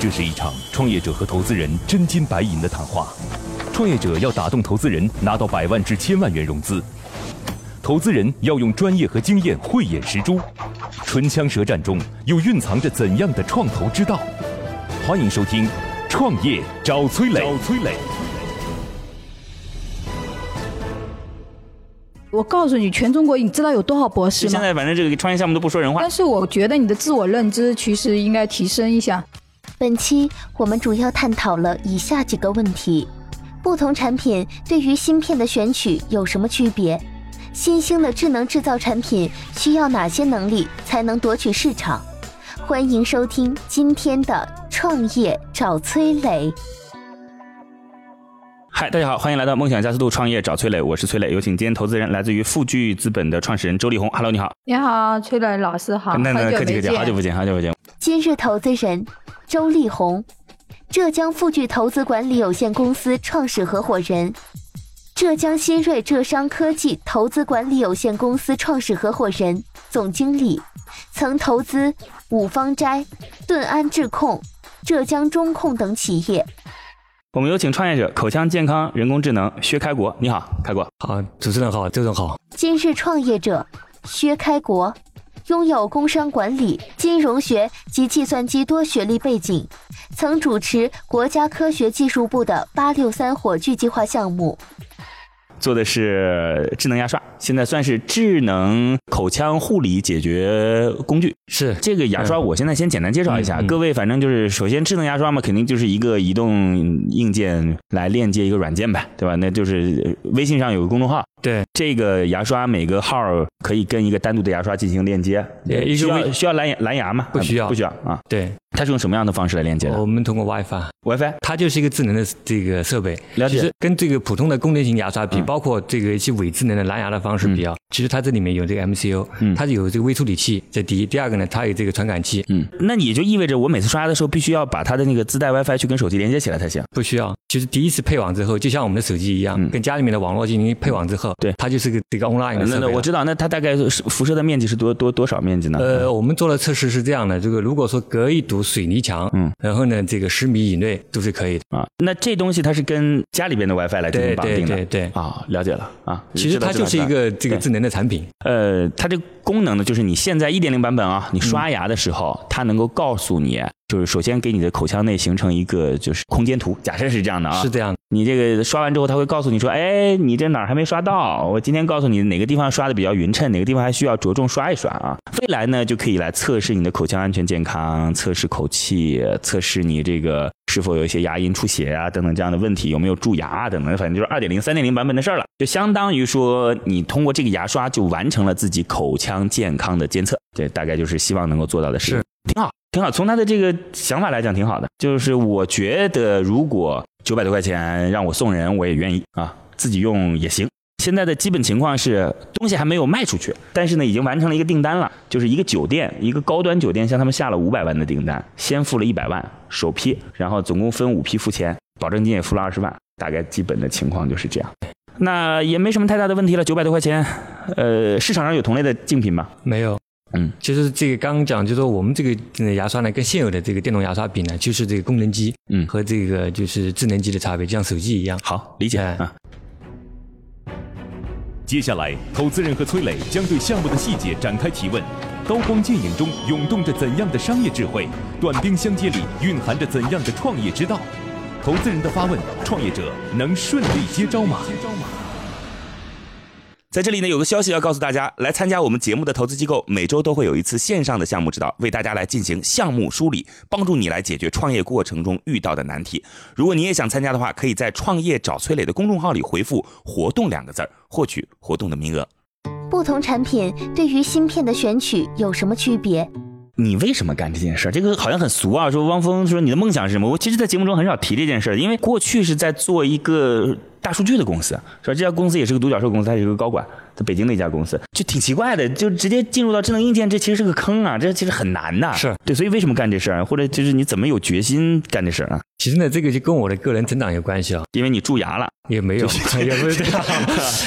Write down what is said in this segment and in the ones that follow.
这是一场创业者和投资人真金白银的谈话。创业者要打动投资人，拿到百万至千万元融资；投资人要用专业和经验慧眼识珠。唇枪舌战中，又蕴藏着怎样的创投之道？欢迎收听《创业找崔磊》。找崔磊。我告诉你，全中国你知道有多少博士吗？现在反正这个创业项目都不说人话但。是我觉得你的自我认知其实应该提升一下。本期我们主要探讨了以下几个问题：不同产品对于芯片的选取有什么区别？新兴的智能制造产品需要哪些能力才能夺取市场？欢迎收听今天的创业找崔磊。嗨，大家好，欢迎来到梦想加速度创业找崔磊，我是崔磊，有请今天投资人来自于富聚资本的创始人周立红。Hello，你好。你好，崔磊老师好，那那好久客气客气，没见。好久不见，好久不见。今日投资人周丽红，浙江富聚投资管理有限公司创始合伙人，浙江新锐浙商科技投资管理有限公司创始合伙人、总经理，曾投资五方斋、顿安智控、浙江中控等企业。我们有请创业者口腔健康人工智能薛开国。你好，开国。好，主持人好，周总好。今日创业者薛开国，拥有工商管理、金融学及计算机多学历背景，曾主持国家科学技术部的“八六三”火炬计划项目。做的是智能牙刷，现在算是智能口腔护理解决工具。是这个牙刷，我现在先简单介绍一下。各位，反正就是首先智能牙刷嘛，肯定就是一个移动硬件来链接一个软件呗，对吧？那就是微信上有个公众号，对，这个牙刷每个号可以跟一个单独的牙刷进行链接。需要需要蓝牙蓝牙吗？不需要不需要啊。对，它是用什么样的方式来连接的我们通过 WiFi，？WiFi 它就是一个智能的这个设备。了解其实跟这个普通的功能型牙刷比，嗯包括这个一些伪智能的蓝牙的方式比啊，其实它这里面有这个 MCU，嗯它是有这个微处理器，这第一。第二个呢，它有这个传感器，嗯，那也就意味着我每次刷牙的时候，必须要把它的那个自带 WiFi 去跟手机连接起来才行。不需要。就是第一次配网之后，就像我们的手机一样，嗯跟家里面的网络进行配网之后，对它就是个这个 online 的我知道，那它大概是辐射的面积是多多多少面积呢？呃，我们做了测试是这样的，这个如果说隔一堵水泥墙，嗯，然后呢，这个十米以内都是可以的。啊，那这东西它是跟家里边的 WiFi 来进行绑定的。对对，啊，了解了啊。其实它就是一个这个智能的产品。呃，它这个功能呢，就是你现在一点零版本啊，你刷牙的时候，它能够告诉你，就是首先给你的口腔内形成一个就是空间图，假设是这样的啊，是这样的，你这个刷完之后，他会告诉你说，哎，你这哪儿还没刷到？我今天告诉你哪个地方刷的比较匀称，哪个地方还需要着重刷一刷啊。未来呢，就可以来测试你的口腔安全健康，测试口气，测试你这个是否有一些牙龈出血啊等等这样的问题，有没有蛀牙啊等等，反正就是二点零、三点零版本的事儿了。就相当于说，你通过这个牙刷就完成了自己口腔健康的监测，这大概就是希望能够做到的事。挺好，挺好。从他的这个想法来讲，挺好的。就是我觉得，如果九百多块钱让我送人，我也愿意啊，自己用也行。现在的基本情况是，东西还没有卖出去，但是呢，已经完成了一个订单了，就是一个酒店，一个高端酒店向他们下了五百万的订单，先付了一百万首批，然后总共分五批付钱，保证金也付了二十万，大概基本的情况就是这样。那也没什么太大的问题了，九百多块钱，呃，市场上有同类的竞品吗？没有。嗯，其实这个刚刚讲，就是说我们这个呃牙刷呢，跟现有的这个电动牙刷比呢，就是这个功能机，嗯和这个就是智能机的差别，就像手机一样。好，理解哎啊。接下来，投资人和崔磊将对项目的细节展开提问。刀光剑影中涌动着怎样的商业智慧？短兵相接里蕴含着怎样的创业之道？投资人的发问，创业者能顺利接招吗接招吗？在这里呢，有个消息要告诉大家，来参加我们节目的投资机构每周都会有一次线上的项目指导，为大家来进行项目梳理，帮助你来解决创业过程中遇到的难题。如果你也想参加的话，可以在“创业找崔磊”的公众号里回复“活动”两个字儿，获取活动的名额。不同产品对于芯片的选取有什么区别？你为什么干这件事儿？这个好像很俗啊。说汪峰说你的梦想是什么？我其实，在节目中很少提这件事儿，因为过去是在做一个大数据的公司，说这家公司也是个独角兽公司，他是一个高管，在北京的一家公司，就挺奇怪的，就直接进入到智能硬件，这其实是个坑啊，这其实很难的。是对，所以为什么干这事儿，或者就是你怎么有决心干这事儿啊？其实呢，这个就跟我的个人成长有关系啊、因为你蛀牙了，也没有，也不是这样。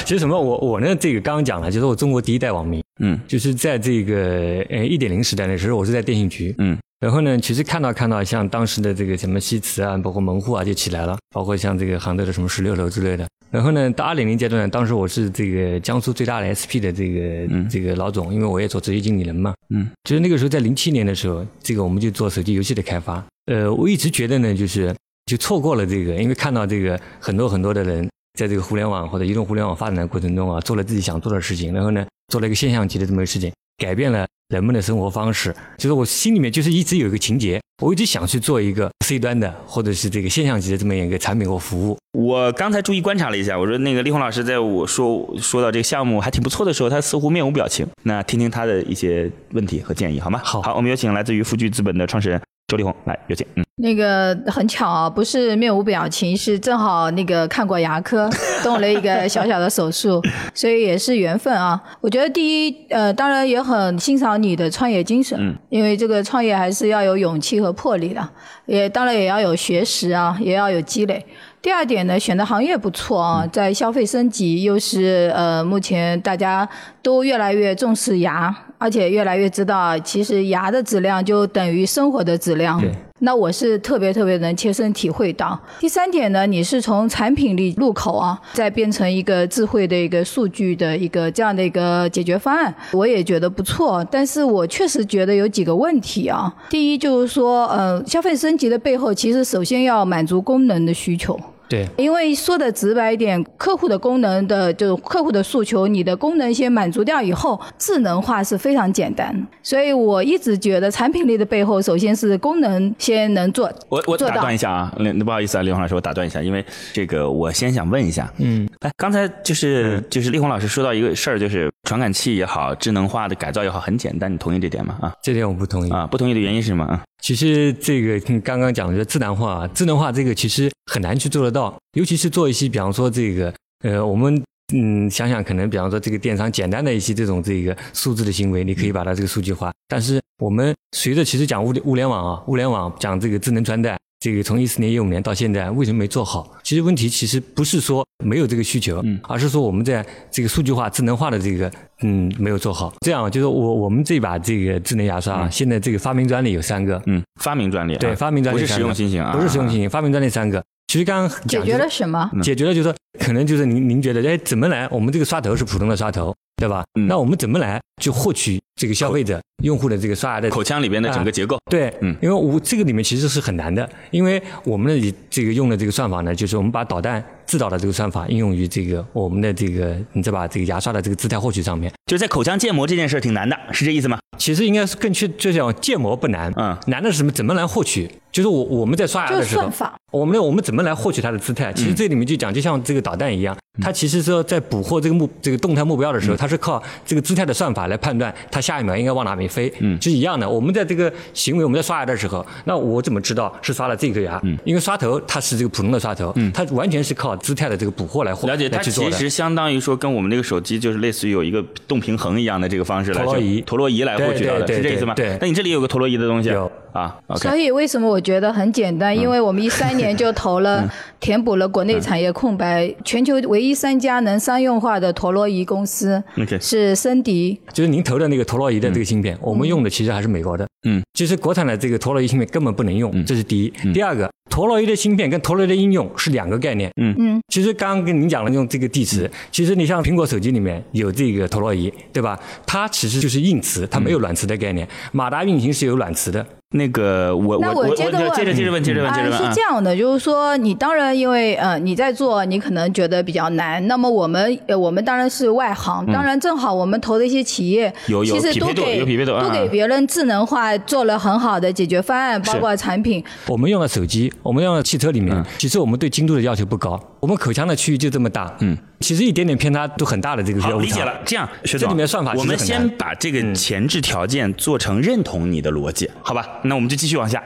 其实什么，我我呢，这个刚刚讲了，就是我中国第一代网民，嗯就是在这个呃一点零时代的时候，我是在电信局，嗯，然后呢，其实看到看到像当时的这个什么西祠啊，包括门户啊就起来了，包括像这个杭州的什么十六楼之类的。然后呢，到二点零阶段，当时我是这个江苏最大的 SP 的这个、这个老总，因为我也做职业经理人嘛。嗯，就是那个时候在零七年的时候，这个我们就做手机游戏的开发。呃，我一直觉得呢，就是就错过了这个，因为看到这个很多很多的人在这个互联网或者移动互联网发展的过程中啊，做了自己想做的事情，然后呢，做了一个现象级的这么一个事情，改变了人们的生活方式。就是我心里面就是一直有一个情节，我一直想去做一个 C 端的或者是这个现象级的这么一个产品或服务。我刚才注意观察了一下，我说那个力宏老师在我说说到这个项目还挺不错的时候，他似乎面无表情。那听听他的一些问题和建议好吗？好好，我们有请来自于富聚资本的创始人周丽红来，有请。嗯，那个很巧啊，不是面无表情，是正好那个看过牙科，动了一个小小的手术，所以也是缘分啊。我觉得第一，呃，当然也很欣赏你的创业精神，嗯因为这个创业还是要有勇气和魄力的，也当然也要有学识啊，也要有积累。第二点呢，选的行业不错啊，在消费升级，又是呃，目前大家都越来越重视牙，而且越来越知道，其实牙的质量就等于生活的质量。对那我是特别特别能切身体会到。第三点呢，你是从产品力入口啊，再变成一个智慧的一个数据的一个这样的一个解决方案，我也觉得不错。但是我确实觉得有几个问题啊。第一就是说，呃，消费升级的背后，其实首先要满足功能的需求。对，因为说的直白一点，客户的功能的就客户的诉求，你的功能先满足掉以后，智能化是非常简单。所以我一直觉得产品力的背后，首先是功能先能做，我我打断一下啊，那不好意思啊，李红老师，我打断一下，因为这个我先想问一下，嗯，哎，刚才就是就是力宏老师说到一个事儿，就是传感器也好，智能化的改造也好，很简单，你同意这点吗？啊这点我不同意。啊，不同意的原因是什么？啊，其实这个你刚刚讲的智能化，智能化这个其实很难去做得到，尤其是做一些，比方说这个，呃，我们嗯想想，可能比方说这个电商简单的一些这种这个数字的行为，你可以把它这个数据化。但是我们随着其实讲物物联网啊，物联网讲这个智能穿戴，这个从一四年、一五年到现在，为什么没做好？其实问题其实不是说没有这个需求，嗯而是说我们在这个数据化、智能化的这个嗯没有做好。这样就是我我们这把这个智能牙刷啊，现在这个发明专利有三个，嗯，发明专利啊，对，发明专利不是实用新型啊，不是实用新型，发明专利三个。其实刚刚解决了什么？解决了，就是说可能就是您您觉得，哎，怎么来？我们这个刷头是普通的刷头，对吧？嗯那我们怎么来去获取这个消费者用户的这个刷牙的口腔里边的整个结构。对，嗯因为我这个里面其实是很难的，因为我们的这个用的这个算法呢，就是我们把导弹制导的这个算法应用于这个我们的这个你再把这个牙刷的这个姿态获取上面，就是在口腔建模这件事儿挺难的，是这意思吗？其实应该是更去，就讲建模不难，嗯难的是什么？怎么来获取？就是我我们在刷牙的时候算，法。我们我们怎么来获取它的姿态？其实这里面就讲，就像这个导弹一样，它其实说在捕获这个目这个动态目标的时候，它是靠这个姿态的算法来判断它下一秒应该往哪边飞。嗯是一样的。我们在这个行为，我们在刷牙的时候，那我怎么知道是刷了这颗牙？嗯因为刷头它是这个普通的刷头，嗯它完全是靠姿态的这个捕获来获了解，它。其实相当于说跟我们那个手机就是类似于有一个动平衡一样的这个方式来陀螺仪陀螺仪来获取到的，对对是这意思吗？对对那你这里有个陀螺仪的东西有啊所以为什么我觉得很简单？因为我们一三年就投嗯了，填补了国内产业空白，全球唯一三家能商用化的陀螺仪公司是森迪。就是您投的那个陀螺仪的这个芯片，我们用的其实还是美国的。嗯，其实国产的这个陀螺仪芯片根本不能用，这是第一。第二个，陀螺仪的芯片跟陀螺仪的应用是两个概念。嗯嗯，其实刚刚跟您讲了用这个地嗯磁，其实你像苹果手机里面有这个陀螺仪，对吧？它其实就是硬磁，它没有软磁的概念。马达运行是有软磁的。那个我那我我接着问接着接着问，接着问，接着啊，是这。样的，就是说，你当然因为呃你在做，你可能觉得比较难。那么我们呃我们当然是外行，当然正好我们投的一些企业，嗯有有其实匹配度都给有匹配度啊都给别人智能化做了很好的解决方案，包括产品。我们用的手机，我们用的汽车里面，嗯其实我们对精度的要求不高，我们口腔的区域就这么大，嗯，其实一点点偏差都很大的这个好，误差理解了。这样，学总，这里面算法其我们实很难先把这个前置条件做成认同你的逻辑，好吧？那我们就继续往下。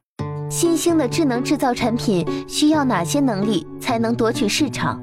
新兴的智能制造产品需要哪些能力才能夺取市场？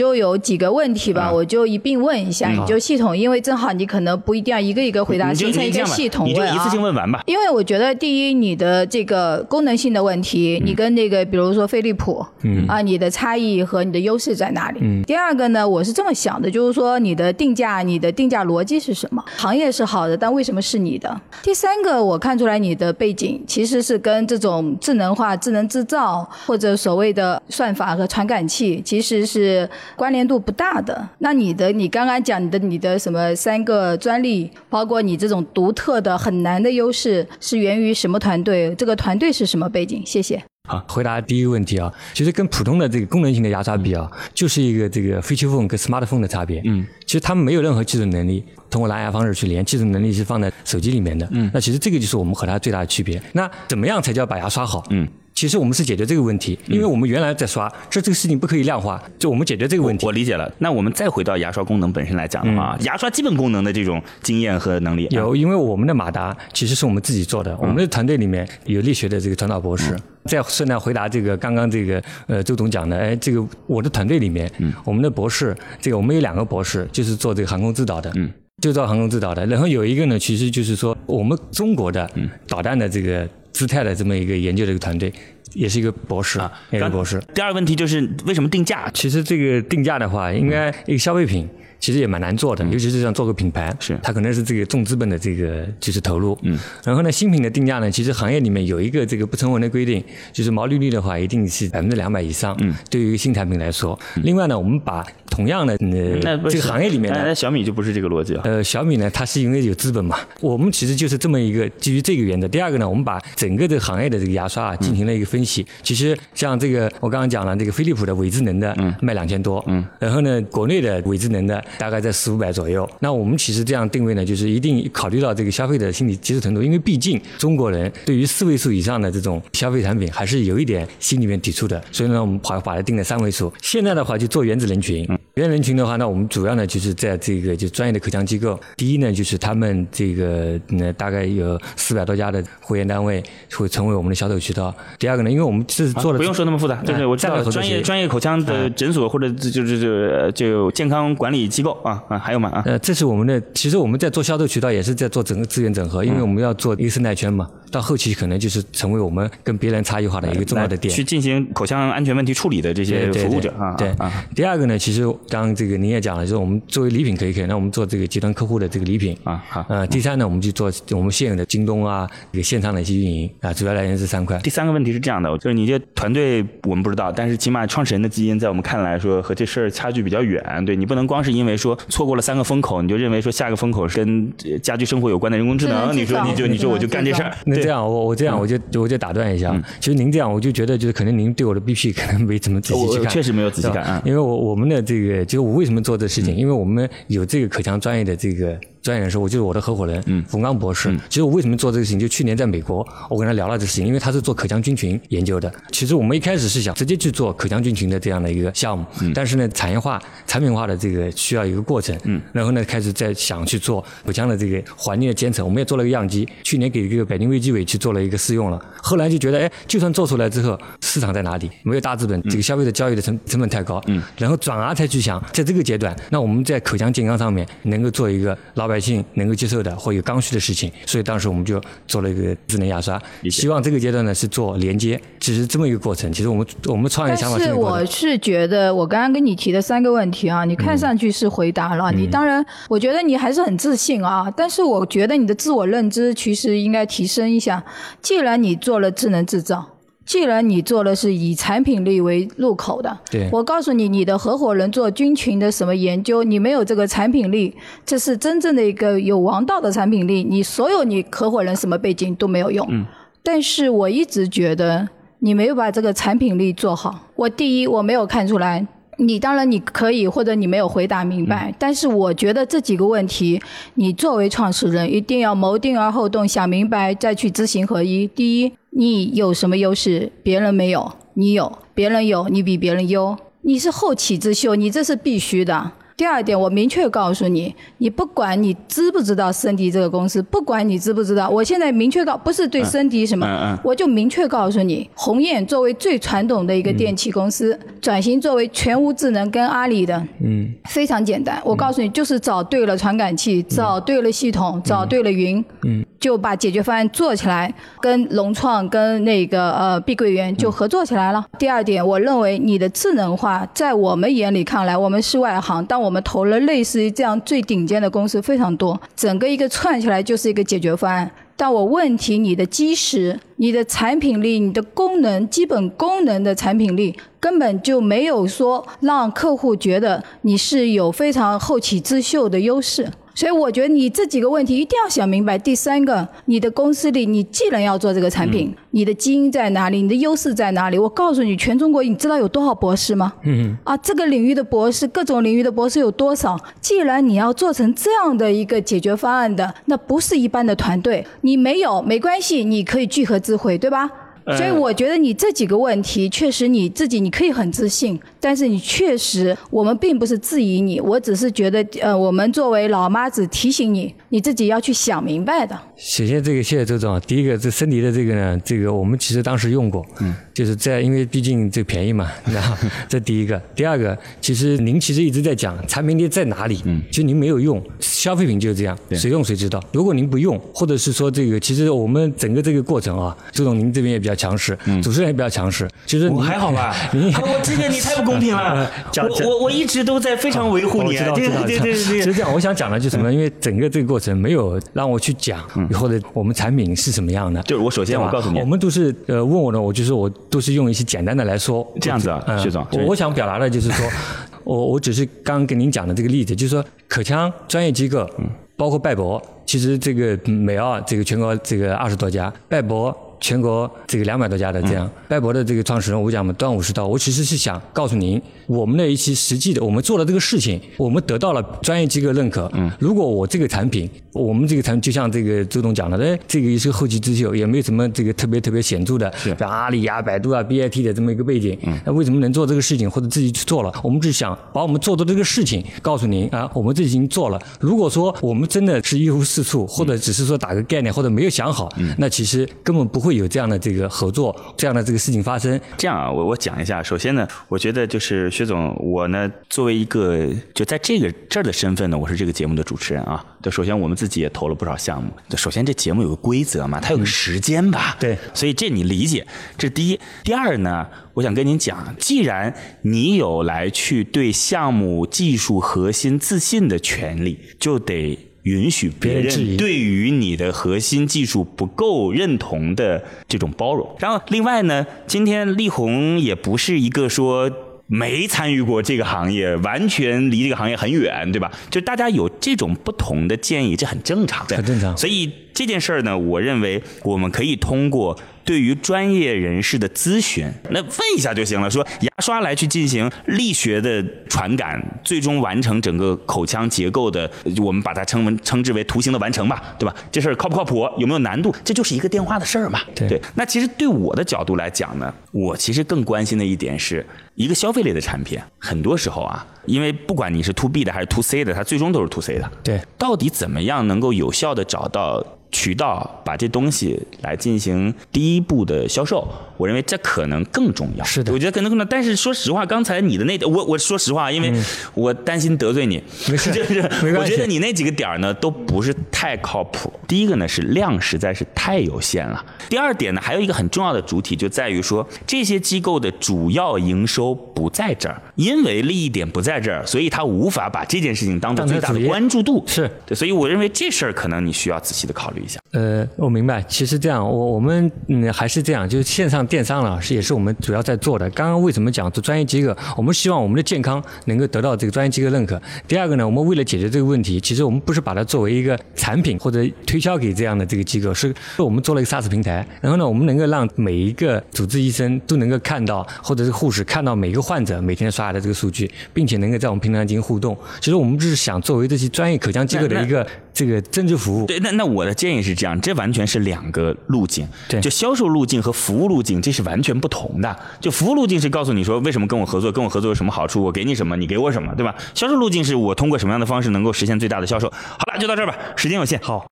就有几个问题吧，啊我就一并问一下，你就系统，因为正好你可能不一定要一个一个回答，形成一个系统问啊。你就一次性问完吧。因为我觉得，第一，你的这个功能性的问题，嗯你跟那个比如说飞利浦，嗯啊，你的差异和你的优势在哪里？嗯。第二个呢，我是这么想的，就是说你的定价，你的定价逻辑是什么？行业是好的，但为什么是你的？第三个，我看出来你的背景其实是跟这种智能化、智能制造或者所谓的算法和传感器其实是关联度不大的。那你的，你刚刚讲你的你的什么三个专利，包括你这种独特的很难的优势，是源于什么团队？这个团队是什么背景？谢谢。好，回答第一个问题啊，其实跟普通的这个功能性的牙刷比啊，就是一个这个 feature phone 跟 smartphone 的差别。嗯，其实他们没有任何技术能力，通过蓝牙方式去连，技术能力是放在手机里面的。嗯，那其实这个就是我们和它最大的区别。那怎么样才叫把牙刷好？嗯。其实我们是解决这个问题，因为我们原来在刷，这这个事情不可以量化，就我们解决这个问题。我理解了。那我们再回到牙刷功能本身来讲的话，牙刷基本功能的这种经验和能力，啊有，因为我们的马达其实是我们自己做的，我们的团队里面有力学的这个传导博士。再顺带回答这个刚刚这个呃周董讲的，哎，这个我的团队里面，我们的博士，这个我们有两个博士，就是做这个航空制导的，嗯，就做航空制导的。然后有一个呢，其实就是说我们中国的导弹的这个姿态的这么一个研究的一个团队，也是一个博士，啊，也是博士。第二个问题就是为什么定价？其实这个定价的话，应该一个消费品。其实也蛮难做的，尤其是想做个品牌，是。它可能是这个重资本的这个就是投入，嗯，然后呢，新品的定价呢，其实行业里面有一个这个不成文的规定，就是毛利率的话一定是百分之两百以上，嗯，对于新产品来说，另外呢，我们把同样的呃这个行业里面的，小米就不是这个逻辑啊，呃，小米呢，它是因为有资本嘛，我们其实就是这么一个基于这个原则。第二个呢，我们把整个这个行业的这个牙刷啊进行了一个分析，其实像这个我刚刚讲了，这个飞利浦的伪智能的卖两千多，嗯，然后呢，国内的伪智能的大概在四五百。左右，那我们其实这样定位呢，就是一定考虑到这个消费者心理接受程度，因为毕竟中国人对于四位数以上的这种消费产品还是有一点心里面抵触的，所以呢，我们把把它定在三位数。现在的话就做原子人群，原子人群的话，那我们主要呢就是在这个就专业的口腔机构，第一呢就是他们这个呢大概有四百多家的会员单位会成为我们的销售渠道。第二个呢，因为我们是做的、啊、不用说那么复杂，就是我知道专业专业口腔的诊所或者就是就就健康管理机构啊啊还有。呃，这是我们的，其实我们在做销售渠道，也是在做整个资源整合，因为我们要做一个生态圈嘛。到后期可能就是成为我们跟别人差异化的一个重要的点，去进行口腔安全问题处理的这些服务者啊。对，第二个呢，其实刚刚这个您也讲了，就是我们作为礼品可以可以，那我们做这个集团客户的这个礼品啊。好，呃，第三呢，我们就做我们现有的京东啊，这个线上的一些运营啊，主要来源是三块。第三个问题是这样的，就是你这团队我们不知道，但是起码创始人的基因在我们看来说和这事儿差距比较远。对你不能光是因为说错过了三个风口，你就认为说下个风口是跟家居生活有关的人工智能，你说你就你说我就干这事儿。那这样我我这样我就我就打断一下，其实您这样我就觉得就是可能您对我的 BP 可能没怎么仔细去看，确实没有仔细看，因为我我们的这个就我为什么做这事情，因为我们有这个口腔专业的这个。专业人士，我就是我的合伙人，嗯，冯刚博士。其实我为什么做这个事情？就去年在美国，我跟他聊了这个事情，因为他是做口腔菌群研究的。其实我们一开始是想直接去做口腔菌群的这样的一个项目，但是呢，产业化、产品化的这个需要一个过程，嗯，然后呢，开始在想去做口腔的这个环境的监测。我们也做了一个样机，去年给这个北京卫计委去做了一个试用了。后来就觉得，哎，就算做出来之后，市场在哪里？没有大资本，这个消费者交易的成成本太高，嗯，然后转而才去想，在这个阶段，那我们在口腔健康上面能够做一个老百姓能够接受的或有刚需的事情，所以当时我们就做了一个智能牙刷，希望这个阶段呢是做连接，只是这么一个过程。其实我们我们创业想法是我是觉得，我刚刚跟你提的三个问题啊，你看上去是回答了，你当然我觉得你还是很自信啊，但是我觉得你的自我认知其实应该提升一下。既然你做了智能制造。既然你做的是以产品力为入口的，对我告诉你，你的合伙人做菌群的什么研究，你没有这个产品力，这是真正的一个有王道的产品力，你所有你合伙人什么背景都没有用。嗯，但是我一直觉得你没有把这个产品力做好。我第一我没有看出来，你当然你可以或者你没有回答明白，但是我觉得这几个问题，你作为创始人一定要谋定而后动，想明白再去知行合一。第一。你有什么优势，别人没有，你有；别人有，你比别人优。你是后起之秀，你这是必须的。第二点，我明确告诉你，你不管你知不知道森迪这个公司，不管你知不知道，我现在明确告，不是对森迪什么，嗯嗯我就明确告诉你，鸿雁作为最传统的一个电器公司，转型作为全屋智能跟阿里的，嗯，非常简单。我告诉你，就是找对了传感器，找对了系统，找对了云，嗯，就把解决方案做起来，跟融创跟那个呃碧桂园就合作起来了。第二点，我认为你的智能化在我们眼里看来，我们是外行，但我们投了类似于这样最顶尖的公司非常多，整个一个串起来就是一个解决方案。但我问题，你的基石、你的产品力、你的功能、基本功能的产品力，根本就没有说让客户觉得你是有非常后起之秀的优势。所以我觉得你这几个问题一定要想明白。第三个，你的公司里你既然要做这个产品，你的基因在哪里？你的优势在哪里？我告诉你，全中国你知道有多少博士吗？嗯，啊，这个领域的博士，各种领域的博士有多少？既然你要做成这样的一个解决方案的，那不是一般的团队，你没有没关系，你可以聚合智慧，对吧？所以我觉得你这几个问题，确实你自己你可以很自信，但是你确实我们并不是质疑你，我只是觉得呃，我们作为老妈子提醒你，你自己要去想明白的。谢谢，这个谢谢周总啊。第一个，这森迪的这个呢，这个我们其实当时用过，嗯，就是在因为毕竟这便宜嘛，然后这第一个。第二个，其实您其实一直在讲产品力在哪里，嗯，其实您没有用，消费品就是这样，谁用谁知道。如果您不用，或者是说这个，其实我们整个这个过程啊，周总您这边也比较强势，主持人也比较强势，其实您我还好吧？这个你太不公平了，我我我一直都在非常维护你，我知道，这知道，对对对对其实这样，我想讲的就是什么？因为整个这个过程没有让我去讲，或者我们产品是什么样的。就是我首先我告诉你我们都是呃问我呢，我就是我都是用一些简单的来说。这样子啊嗯薛总我我想表达的就是说，我我只是刚刚跟您讲的这个例子，就是说可腔专业机构，包括拜博，其实这个嗯美奥这个全国这个二十多家，拜博。全国这个两百多家的这样，拜博的这个创始人，我讲嘛，端午是到。我其实是想告诉您，我们的一些实际的，我们做了这个事情，我们得到了专业机构认可。嗯，如果我这个产品，我们这个产品就像这个周总讲的，哎，这个也是后起之秀，也没有什么这个特别特别显著的，像阿里呀、百度啊、BAT 的这么一个背景。嗯，那为什么能做这个事情，或者自己去做了？我们只是想把我们做的这个事情告诉您啊，我们这已经做了。如果说我们真的是一无是处，或者只是说打个概念，或者没有想好，那其实根本不会有这样的这个合作，这样的这个事情发生。这样啊，我我讲一下。首先呢，我觉得就是薛总，我呢作为一个就在这个这儿的身份呢，我是这个节目的主持人啊。就首先我们自己也投了不少项目。首先这节目有个规则嘛，它有个时间吧。对所以这你理解，这是第一。第二呢，我想跟您讲，既然你有来去对项目技术核心自信的权利，就得允许别人对于你的核心技术不够认同的这种包容。然后另外呢，今天力宏也不是一个说。没参与过这个行业，完全离这个行业很远，对吧？就大家有这种不同的建议，这很正常，很正常所以这件事儿呢，我认为我们可以通过对于专业人士的咨询，那问一下就行了。说牙刷来去进行力学的传感，最终完成整个口腔结构的，我们把它称为称之为图形的完成吧，对吧？这事儿靠不靠谱？有没有难度？这就是一个电话的事儿嘛。对那其实对我的角度来讲呢，我其实更关心的一点是，一个消费类的产品，很多时候啊，因为不管你是 to B 的还是 to C 的，它最终都是 to C 的。对，到底怎么样能够有效的找到渠道，把这东西来进行第一步的销售？我认为这可能更重要。是的我觉得可能更重要。但是说实话，刚才你的那我我说实话，因为我担心得罪你，嗯没事 就是没关系我觉得你那几个点呢都不是太靠谱。第一个呢是量实在是太有限了。第二点呢还有一个很重要的主体就在于说这些机构的主要营收不在这儿，因为利益点不在这儿，所以他无法把这件事情当做最大的关注度。是对，所以我认为这事儿可能你需要仔细的考虑一下。呃，我明白。其实这样，我我们嗯还是这样，就是线上电商了，是也是我们主要在做的。刚刚为什么讲做专业机构？我们希望我们的健康能够得到这个专业机构认可。第二个呢，我们为了解决这个问题，其实我们不是把它作为一个产品或者推销给这样的这个机构，是我们做了一个 SaaS 平台。然后呢，我们能够让每一个主治医生都能够看到，或者是护士看到每个患者每天刷牙的这个数据，并且能够在我们平台进行互动。其实我们就是想作为这些专业口腔机构的一个这个增值服务。对，那那我的建议是这样，这完全是两个路径。对就销售路径和服务路径，这是完全不同的。就服务路径是告诉你说为什么跟我合作，跟我合作有什么好处，我给你什么，你给我什么，对吧？销售路径是我通过什么样的方式能够实现最大的销售。好了，就到这儿吧，时间有限。好，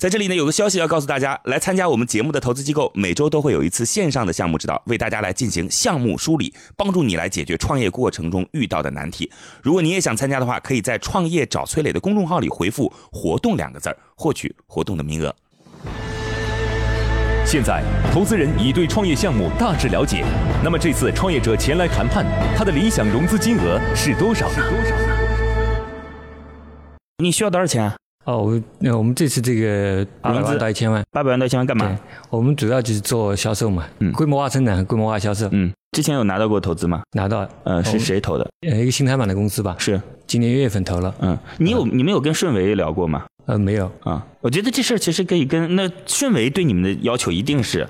在这里呢，有个消息要告诉大家，来参加我们节目的投资机构，每周都会有一次线上的项目指导，为大家来进行项目梳理，帮助你来解决创业过程中遇到的难题。如果你也想参加的话，可以在“创业找崔磊”的公众号里回复“活动”两个字儿，获取活动的名额。现在，投资人已对创业项目大致了解。那么这次创业者前来谈判，他的理想融资金额是多少？是多少？你需要多少钱？哦，我那我们这次这个八百万到一千万，八百万到一千万干嘛？，我们主要就是做销售嘛，嗯规模化生产和规模化销售，嗯，之前有拿到过投资吗？拿到呃，是谁投的？呃一个新台版的公司吧，是，今年一月份投了，嗯，你有你们有跟顺为聊过吗？呃没有，啊，我觉得这事儿其实可以跟那顺为对你们的要求一定是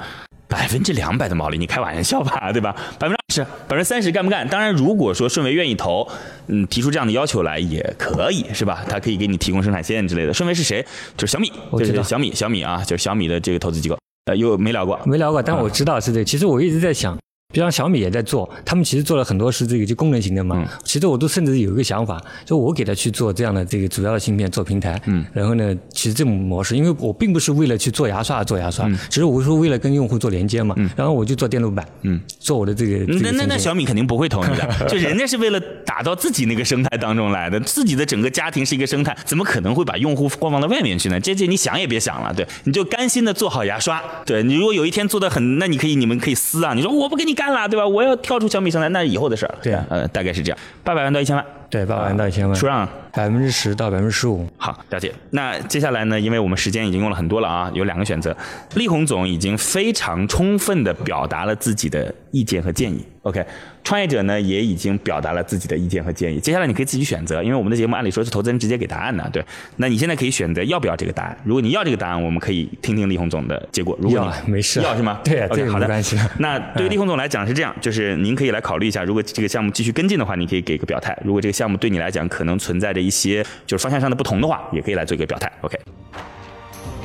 百分之两百的毛利，你开玩笑吧，对吧？百分之二十、百分之三十干不干？当然，如果说顺为愿意投，嗯，提出这样的要求来也可以，是吧？他可以给你提供生产线之类的。顺为是谁？就是小米，就是小米，小米啊，就是小米的这个投资机构。呃，又没聊过？没聊过，但我知道是这个。其实我一直在想，比方小米也在做，他们其实做了很多是这个就功能型的嘛。嗯其实我都甚至有一个想法，就我给他去做这样的这个主要的芯片做平台。嗯。然后呢，其实这种模式，因为我并不是为了去做牙刷而做牙刷，嗯其实我是为了跟用户做连接嘛。嗯然后我就做电路板，嗯，做我的这个。这个那那那小米肯定不会同意的，就人家是为了打造自己那个生态当中来的，自己的整个家庭是一个生态，怎么可能会把用户放放到外面去呢？这这你想也别想了，对，你就甘心的做好牙刷，对你如果有一天做的很，那你可以你们可以撕啊，你说我不给你干了，对吧？我要跳出小米生态，那是以后的事儿了。对啊呃，大概是这样，八百万到一千万，对八百万到一千万，出让。百分之十到百分之十五。好，了解。那接下来呢？因为我们时间已经用了很多了啊，有两个选择。力宏总已经非常充分的表达了自己的意见和建议。OK，创业者呢也已经表达了自己的意见和建议。接下来你可以自己选择，因为我们的节目按理说是投资人直接给答案的，对。那你现在可以选择要不要这个答案。如果你要这个答案，我们可以听听力宏总的结果。如果要你啊没事啊要是吗？对啊，OK，好的。没关系那对于力宏总来讲是这样，就是您可以来考虑一下，如果这个项目继续跟进的话，你可以给个表态；如果这个项目对你来讲可能存在着一些就是方向上的不同的话，也可以来做一个表态。OK。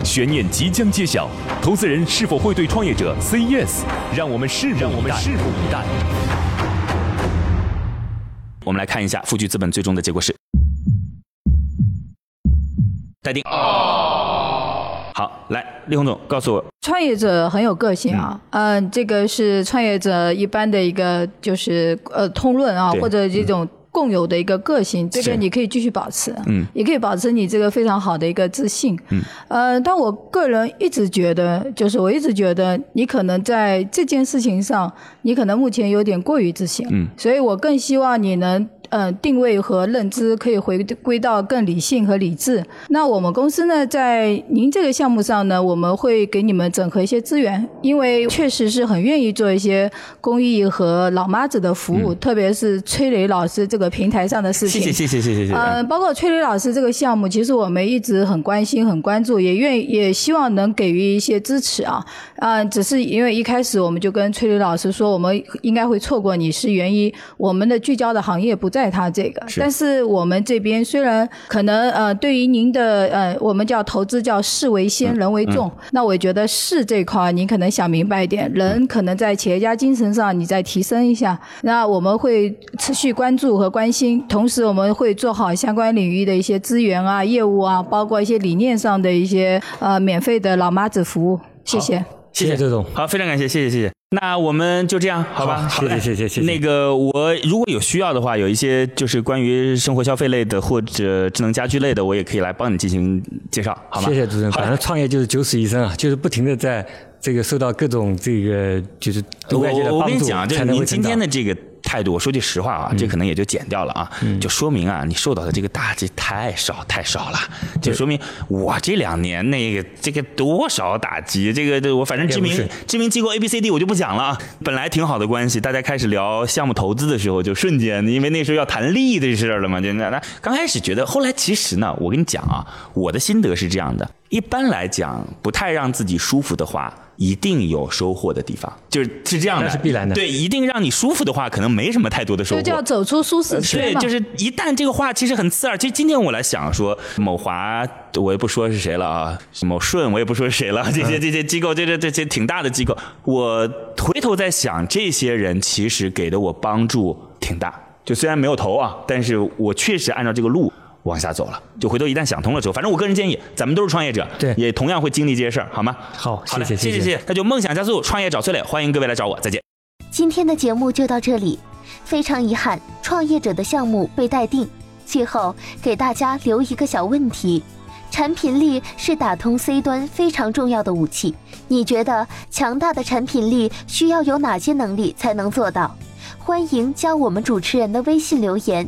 悬念即将揭晓，投资人是否会对创业者 say yes？让我们拭目以待。拭目以待。我们来看一下富聚资本最终的结果是待定。好，来，李洪总告诉我，创业者很有个性啊，嗯、这个是创业者一般的一个就是呃通论啊，或者这种共有的一个个性，这个你可以继续保持，嗯，也可以保持你这个非常好的一个自信，嗯，呃，但我个人一直觉得，就是我一直觉得你可能在这件事情上，你可能目前有点过于自信，嗯，所以我更希望你能。嗯，定位和认知可以回归到更理性和理智。那我们公司呢，在您这个项目上呢，我们会给你们整合一些资源，因为确实是很愿意做一些公益和老妈子的服务，特别是崔磊老师这个平台上的事情。谢谢谢谢谢谢。嗯，包括崔磊老师这个项目，其实我们一直很关心、很关注，也愿也希望能给予一些支持啊。啊，只是因为一开始我们就跟崔磊老师说，我们应该会错过你，是源于我们的聚焦的行业不在。他这个。但是我们这边虽然可能呃，对于您的呃，我们叫投资叫事为先，人为重。那我觉得事这块，您可能想明白一点，人可能在企业家精神上你再提升一下。那我们会持续关注和关心，同时我们会做好相关领域的一些资源啊、业务啊，包括一些理念上的一些呃免费的老妈子服务。谢谢。谢谢周总。好，非常感谢，谢谢谢谢。那我们就这样，好吧？谢谢谢谢谢谢那个我如果有需要的话，有一些就是关于生活消费类的或者智能家居类的，我也可以来帮你进行介绍，好吗？谢谢主持人。反正创业就是九死一生啊，就是不停的在这个受到各种这个就是我外界的帮助，跟你讲，就是才能您今。天的这个态度，我说句实话啊，这可能也就剪掉了啊，就说明啊，你受到的这个打击太少太少了，就说明我这两年那个这个多少打击，这个这我反正知名知名机构 A B C D 我就不讲了啊。本来挺好的关系，大家开始聊项目投资的时候，就瞬间因为那时候要谈利益的事儿了嘛，就那那刚开始觉得，后来其实呢，我跟你讲啊，我的心得是这样的，一般来讲不太让自己舒服的话。一定有收获的地方，就是是这样的，那是必然的对，一定让你舒服的话，可能没什么太多的收获。就叫走出舒适圈对，就是一旦这个话其实很刺耳。其实今天我来想说，某华我也不说是谁了啊，某顺我也不说是谁了，这些这些机构，这这这些挺大的机构，我回头在想，这些人其实给的我帮助挺大。就虽然没有投啊，但是我确实按照这个路往下走了。就回头一旦想通了之后，反正我个人建议，咱们都是创业者，对也同样会经历这些事儿，好吗？好，好，谢谢谢谢谢谢。那就梦想加速，创业找崔磊，欢迎各位来找我，再见。今天的节目就到这里，非常遗憾，创业者的项目被待定。最后给大家留一个小问题：产品力是打通 C 端非常重要的武器。你觉得强大的产品力需要有哪些能力才能做到？欢迎加我们主持人的微信留言，